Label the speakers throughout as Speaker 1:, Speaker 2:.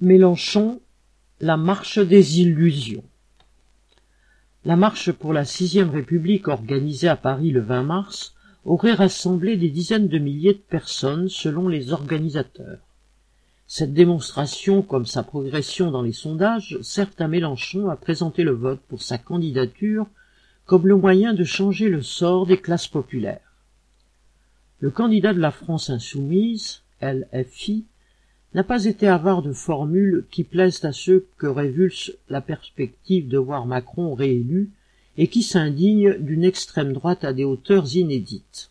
Speaker 1: Mélenchon, la marche des illusions. La marche pour la sixième République organisée à Paris le 20 mars aurait rassemblé des dizaines de milliers de personnes selon les organisateurs. Cette démonstration, comme sa progression dans les sondages, sert à Mélenchon à présenter le vote pour sa candidature comme le moyen de changer le sort des classes populaires. Le candidat de la France insoumise, LFI, n'a pas été avare de formules qui plaisent à ceux que révulse la perspective de voir Macron réélu et qui s'indignent d'une extrême droite à des hauteurs inédites.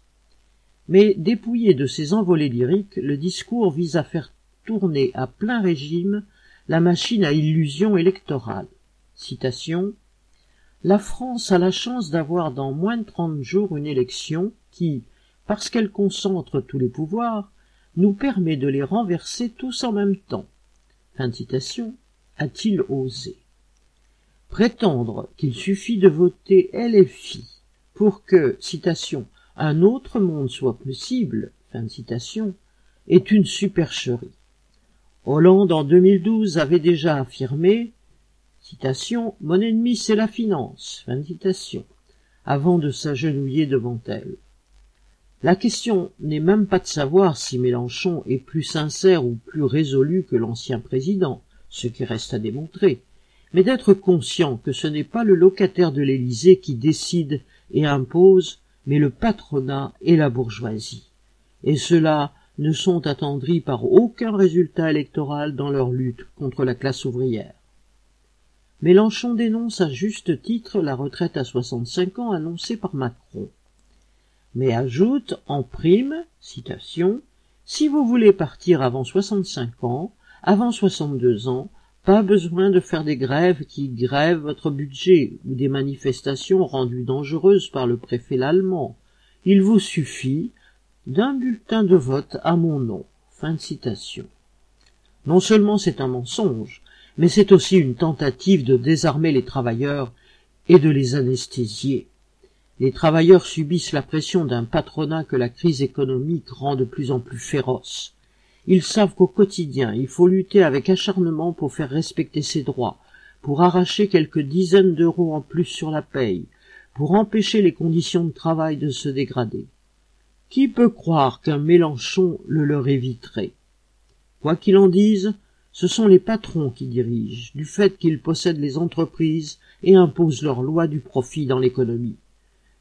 Speaker 1: Mais dépouillé de ses envolées lyriques, le discours vise à faire tourner à plein régime la machine à illusion électorale. Citation La France a la chance d'avoir dans moins de trente jours une élection qui, parce qu'elle concentre tous les pouvoirs, nous permet de les renverser tous en même temps. Fin de citation. A-t-il osé? Prétendre qu'il suffit de voter LFI pour que, citation, un autre monde soit possible, fin de citation, est une supercherie. Hollande en 2012 avait déjà affirmé, citation, mon ennemi c'est la finance, fin de citation, avant de s'agenouiller devant elle. La question n'est même pas de savoir si Mélenchon est plus sincère ou plus résolu que l'ancien président, ce qui reste à démontrer, mais d'être conscient que ce n'est pas le locataire de l'Élysée qui décide et impose, mais le patronat et la bourgeoisie. Et ceux-là ne sont attendris par aucun résultat électoral dans leur lutte contre la classe ouvrière. Mélenchon dénonce à juste titre la retraite à 65 ans annoncée par Macron mais ajoute en prime, citation, si vous voulez partir avant 65 ans, avant 62 ans, pas besoin de faire des grèves qui grèvent votre budget ou des manifestations rendues dangereuses par le préfet allemand. Il vous suffit d'un bulletin de vote à mon nom. Fin de citation. Non seulement c'est un mensonge, mais c'est aussi une tentative de désarmer les travailleurs et de les anesthésier. Les travailleurs subissent la pression d'un patronat que la crise économique rend de plus en plus féroce. Ils savent qu'au quotidien, il faut lutter avec acharnement pour faire respecter ses droits, pour arracher quelques dizaines d'euros en plus sur la paye, pour empêcher les conditions de travail de se dégrader. Qui peut croire qu'un Mélenchon le leur éviterait? Quoi qu'il en dise, ce sont les patrons qui dirigent, du fait qu'ils possèdent les entreprises et imposent leurs lois du profit dans l'économie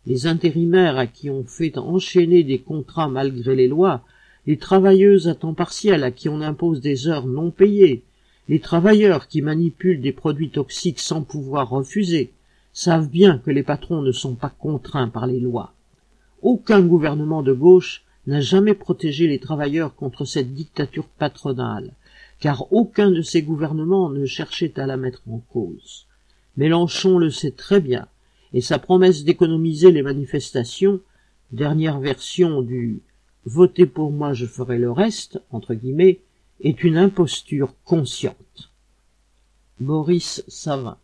Speaker 1: les intérimaires à qui on fait enchaîner des contrats malgré les lois, les travailleuses à temps partiel à qui on impose des heures non payées, les travailleurs qui manipulent des produits toxiques sans pouvoir refuser, savent bien que les patrons ne sont pas contraints par les lois. Aucun gouvernement de gauche n'a jamais protégé les travailleurs contre cette dictature patronale, car aucun de ces gouvernements ne cherchait à la mettre en cause. Mélenchon le sait très bien, et sa promesse d'économiser les manifestations, dernière version du Votez pour moi, je ferai le reste, entre guillemets, est une imposture consciente. Boris Savin